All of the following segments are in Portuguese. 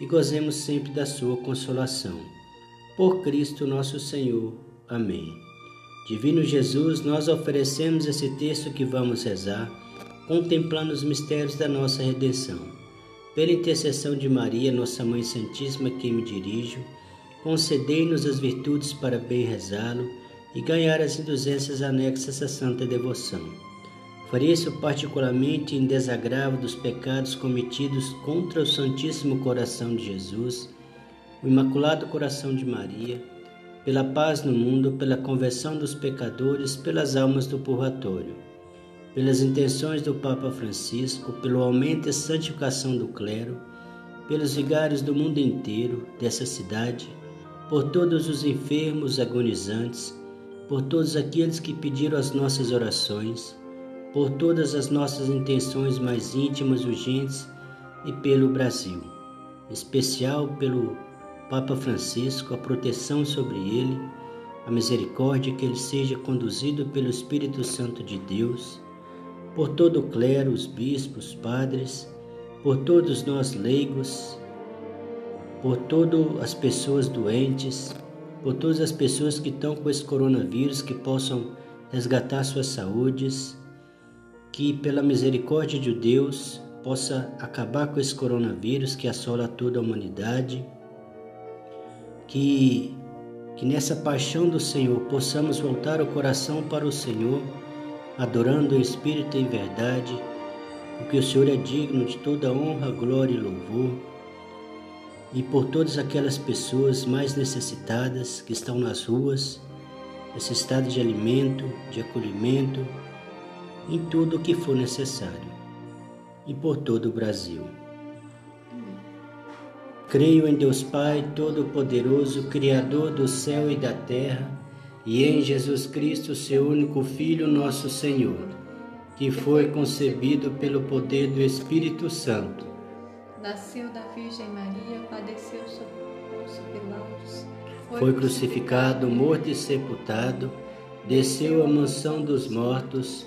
e gozemos sempre da sua consolação. Por Cristo nosso Senhor. Amém. Divino Jesus, nós oferecemos esse texto que vamos rezar, contemplando os mistérios da nossa redenção. Pela intercessão de Maria, nossa Mãe Santíssima, que me dirijo, concedei-nos as virtudes para bem rezá-lo e ganhar as indulgências anexas à santa devoção isso particularmente em desagravo dos pecados cometidos contra o Santíssimo Coração de Jesus, o Imaculado Coração de Maria, pela paz no mundo, pela conversão dos pecadores, pelas almas do purgatório, pelas intenções do Papa Francisco, pelo aumento e santificação do clero, pelos vigários do mundo inteiro, dessa cidade, por todos os enfermos agonizantes, por todos aqueles que pediram as nossas orações, por todas as nossas intenções mais íntimas, urgentes e pelo Brasil, em especial pelo Papa Francisco, a proteção sobre ele, a misericórdia que ele seja conduzido pelo Espírito Santo de Deus, por todo o clero, os bispos, padres, por todos nós leigos, por todas as pessoas doentes, por todas as pessoas que estão com esse coronavírus, que possam resgatar suas saúdes que, pela misericórdia de Deus, possa acabar com esse coronavírus que assola toda a humanidade, que, que nessa paixão do Senhor possamos voltar o coração para o Senhor, adorando o Espírito em verdade, porque o Senhor é digno de toda honra, glória e louvor, e por todas aquelas pessoas mais necessitadas que estão nas ruas, necessitadas de alimento, de acolhimento, em tudo o que for necessário, e por todo o Brasil. Creio em Deus Pai Todo-Poderoso, Criador do céu e da terra, e em Jesus Cristo, seu único Filho, nosso Senhor, que foi concebido pelo poder do Espírito Santo. Nasceu da Virgem Maria, padeceu sob Pôncio Pilatos, foi, foi crucificado, morto e sepultado, desceu à mansão dos mortos,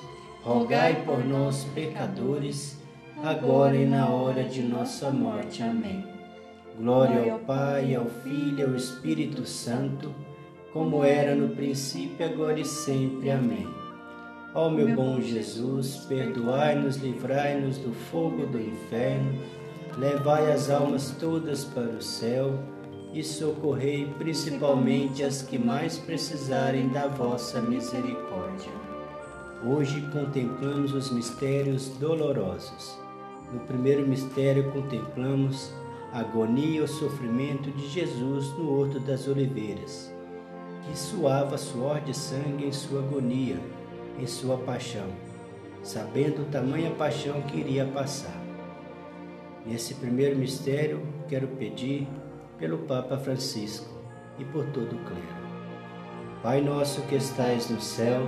rogai por nós, pecadores, agora e na hora de nossa morte. Amém. Glória ao Pai, ao Filho e ao Espírito Santo, como era no princípio, agora e sempre. Amém. Ó meu bom Jesus, perdoai-nos, livrai-nos do fogo do inferno, levai as almas todas para o céu e socorrei principalmente as que mais precisarem da vossa misericórdia. Hoje contemplamos os mistérios dolorosos. No primeiro mistério contemplamos a agonia e o sofrimento de Jesus no Horto das Oliveiras, que suava suor de sangue em sua agonia em sua paixão, sabendo tamanha paixão que iria passar. Nesse primeiro mistério, quero pedir pelo Papa Francisco e por todo o clero. Pai nosso que estais no céu,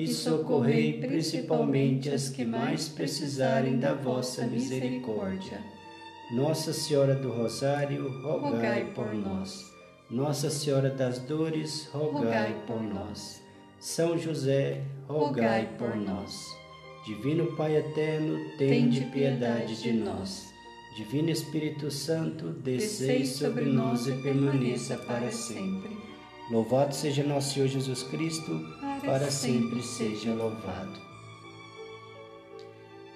e socorrei principalmente as que mais precisarem da vossa misericórdia. Nossa Senhora do Rosário, rogai por nós. Nossa Senhora das Dores, rogai por nós. São José, rogai por nós. Divino Pai eterno, tende piedade de nós. Divino Espírito Santo, descei sobre nós e permaneça para sempre. Louvado seja nosso Senhor Jesus Cristo para sempre seja louvado.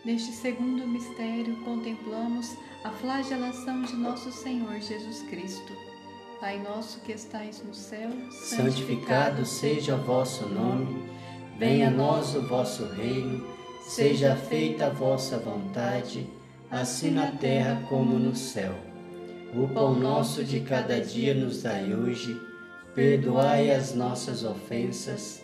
Neste segundo mistério, contemplamos a flagelação de nosso Senhor Jesus Cristo. Pai nosso que estais no céu, santificado seja o vosso nome, venha a nós o vosso reino, seja feita a vossa vontade, assim na terra como no céu. O pão nosso de cada dia nos dai hoje, perdoai as nossas ofensas,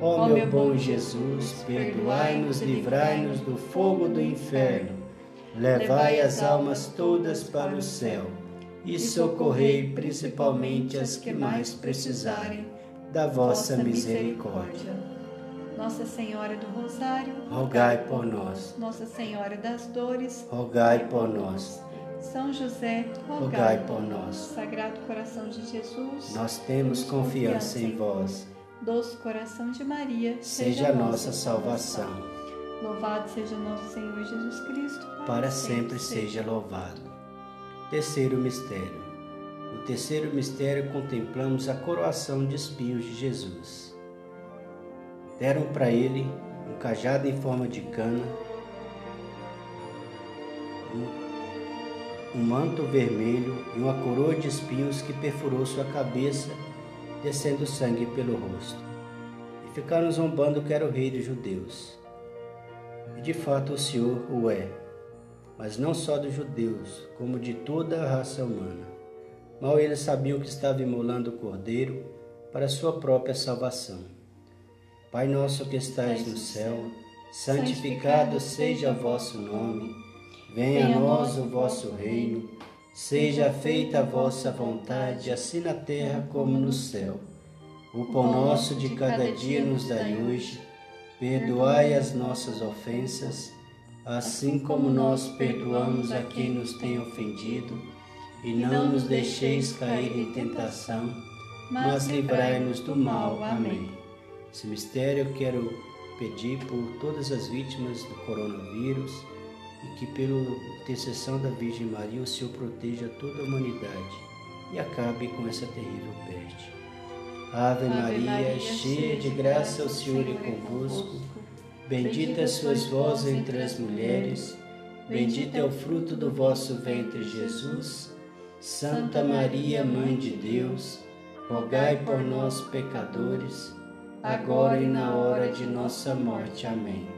Ó meu bom Jesus, perdoai-nos, livrai-nos do fogo do inferno, levai as almas todas para o céu e socorrei principalmente as que mais precisarem da vossa misericórdia. Nossa Senhora do Rosário, rogai por nós. Nossa Senhora das Dores, rogai por nós. São José, rogai, rogai por nós. Sagrado Coração de Jesus, nós temos confiança em vós. Doce Coração de Maria, seja a nossa salvação. Louvado seja nosso Senhor Jesus Cristo, para, para sempre, sempre seja louvado. Terceiro mistério. No terceiro mistério contemplamos a coroação de espinhos de Jesus. Deram para ele um cajado em forma de cana, um manto vermelho e uma coroa de espinhos que perfurou sua cabeça, descendo sangue pelo rosto. E ficaram zombando que era o rei dos judeus. E de fato o Senhor o é, mas não só dos judeus, como de toda a raça humana. Mal eles sabiam que estava imolando o cordeiro para sua própria salvação. Pai nosso que estais no céu, santificado seja o vosso nome. Venha a nós o vosso reino. Seja feita a vossa vontade, assim na terra como no céu. O pão nosso de cada dia nos dai hoje. Perdoai as nossas ofensas, assim como nós perdoamos a quem nos tem ofendido, e não nos deixeis cair em tentação, mas livrai-nos do mal. Amém. Esse mistério eu quero pedir por todas as vítimas do coronavírus e que, pela intercessão da Virgem Maria, o Senhor proteja toda a humanidade e acabe com essa terrível peste. Ave, Ave Maria, Maria, cheia de graça, o Senhor é convosco. Bendita sois vós entre as mulheres, bendito é o fruto do vosso ventre, Jesus. Santa Maria, Mãe de Deus, rogai por nós, pecadores, agora e na hora de nossa morte. Amém.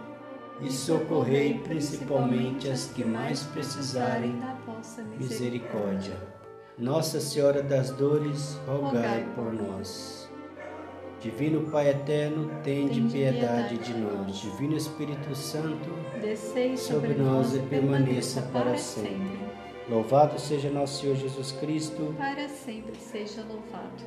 e socorrei principalmente as que mais precisarem da vossa misericórdia. Nossa Senhora das Dores, rogai por nós. Divino Pai eterno, tende piedade de nós. Divino Espírito Santo, descei sobre nós e permaneça para sempre. Louvado seja nosso Senhor Jesus Cristo. Para sempre seja louvado.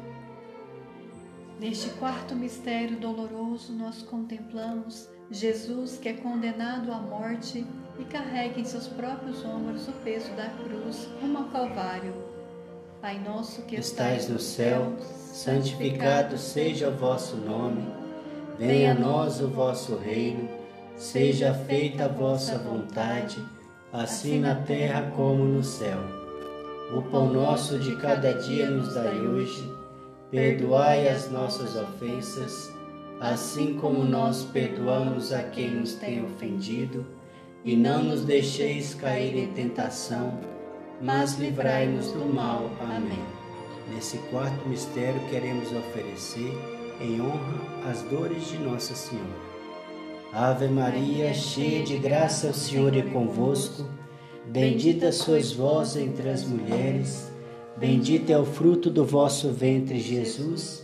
Neste quarto mistério doloroso, nós contemplamos Jesus que é condenado à morte e carrega em seus próprios ombros o peso da cruz rumo ao Calvário Pai nosso que estais no céu, santificado seja o vosso nome. Venha a nós o vosso reino. Seja feita a vossa vontade, assim na terra como no céu. O pão nosso de cada dia nos dai hoje. Perdoai as nossas ofensas, assim como nós perdoamos a quem nos tem ofendido, e não nos deixeis cair em tentação mas livrai-nos do mal. Amém. Nesse quarto mistério queremos oferecer em honra as dores de Nossa Senhora. Ave Maria, cheia de graça, o Senhor é convosco. Bendita sois vós entre as mulheres, bendito é o fruto do vosso ventre, Jesus.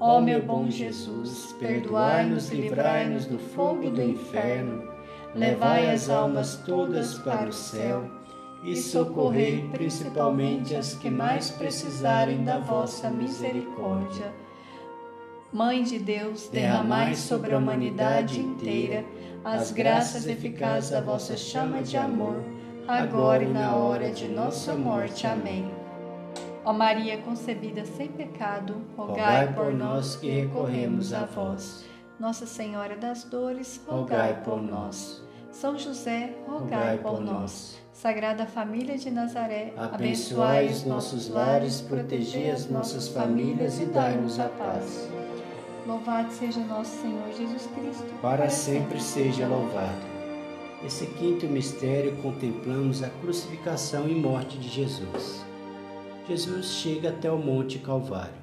Ó meu bom Jesus, perdoai-nos, livrai-nos do fogo do inferno, levai as almas todas para o céu e socorrei principalmente as que mais precisarem da vossa misericórdia. Mãe de Deus, derramai sobre a humanidade inteira as graças eficazes da vossa chama de amor, agora e na hora de nossa morte. Amém. Ó Maria concebida sem pecado, rogai por nós que recorremos a vós. Nossa Senhora das Dores, rogai por nós. São José, rogai por nós. Sagrada Família de Nazaré, abençoai os nossos lares, protegei as nossas famílias e dai-nos a paz. Louvado seja nosso Senhor Jesus Cristo. Para sempre seja louvado. Esse quinto mistério contemplamos a crucificação e morte de Jesus. Jesus chega até o Monte Calvário.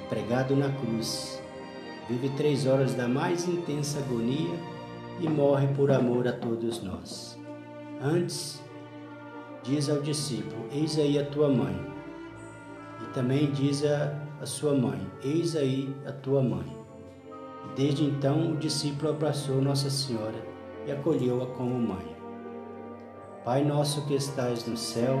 É pregado na cruz. Vive três horas da mais intensa agonia e morre por amor a todos nós. Antes, diz ao discípulo: Eis aí a tua mãe. E também diz a, sua mãe: Eis aí a tua mãe. Desde então o discípulo abraçou Nossa Senhora e acolheu-a como mãe. Pai nosso que estais no céu,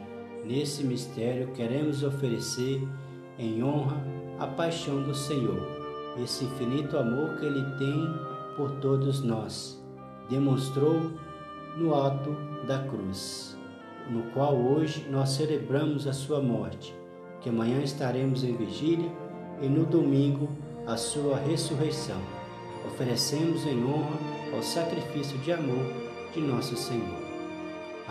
Nesse mistério queremos oferecer em honra a paixão do Senhor, esse infinito amor que Ele tem por todos nós. Demonstrou no ato da cruz, no qual hoje nós celebramos a sua morte, que amanhã estaremos em vigília e no domingo a sua ressurreição. Oferecemos em honra ao sacrifício de amor de nosso Senhor.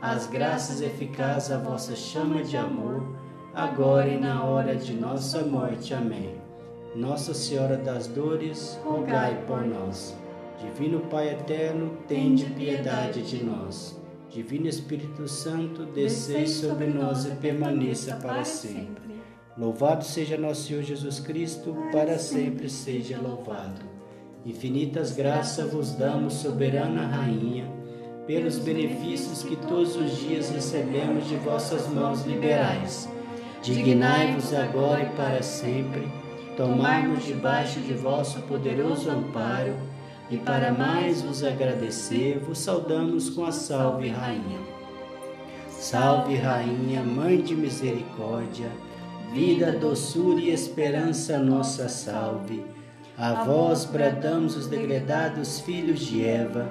as graças eficazes à vossa chama de amor, agora e na hora de nossa morte. Amém. Nossa Senhora das Dores, rogai por nós. Divino Pai eterno, tende piedade de nós. Divino Espírito Santo, descei sobre nós e permaneça para sempre. Louvado seja nosso Senhor Jesus Cristo, para sempre seja louvado. Infinitas graças vos damos, soberana Rainha, pelos benefícios que todos os dias recebemos de vossas mãos liberais. Dignai-vos agora e para sempre, tomarmos debaixo de vosso poderoso amparo, e para mais vos agradecer, vos saudamos com a Salve Rainha. Salve Rainha, Mãe de Misericórdia, vida, doçura e esperança nossa salve. A vós bradamos os degredados filhos de Eva,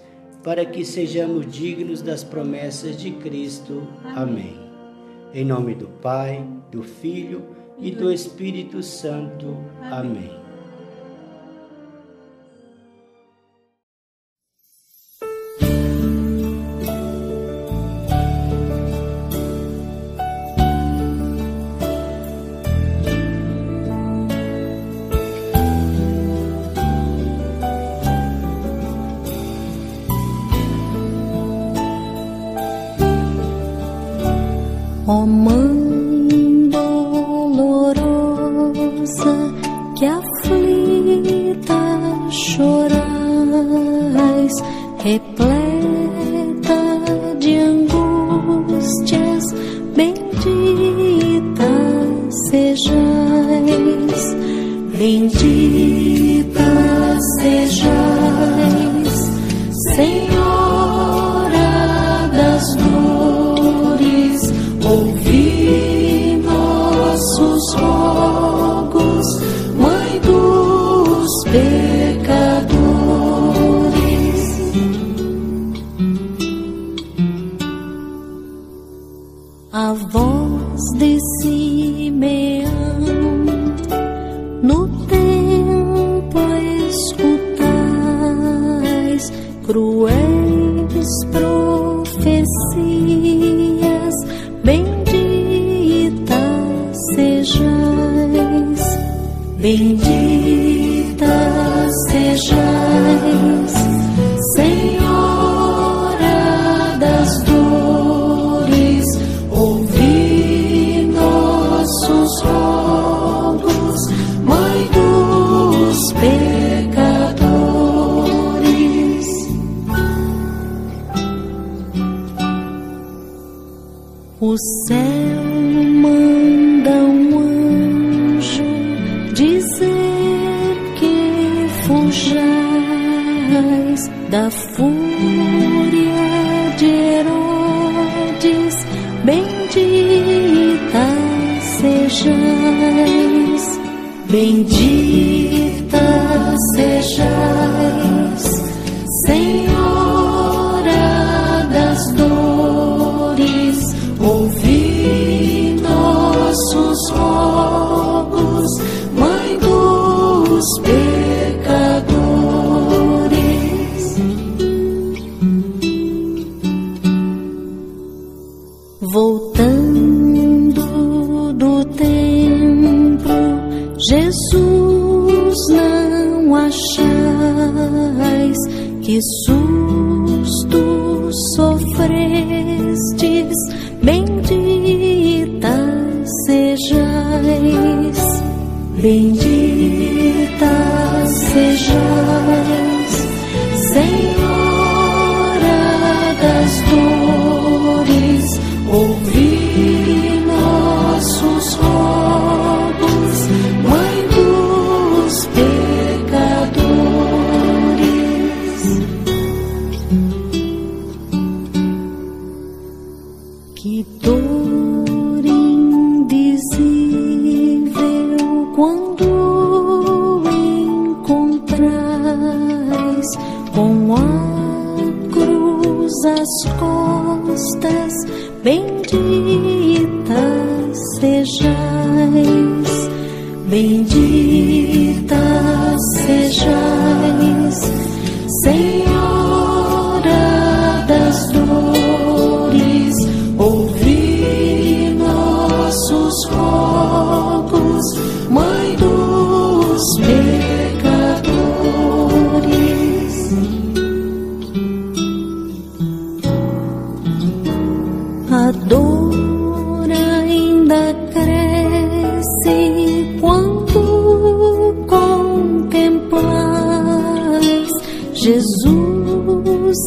para que sejamos dignos das promessas de Cristo. Amém. Em nome do Pai, do Filho e do Espírito Santo. Amém. Mãe dolorosa que aflita chorais, repleta de angústias, bendita sejais, bendita sejais, Senhora bendita A dor ainda cresce quando contemplais Jesus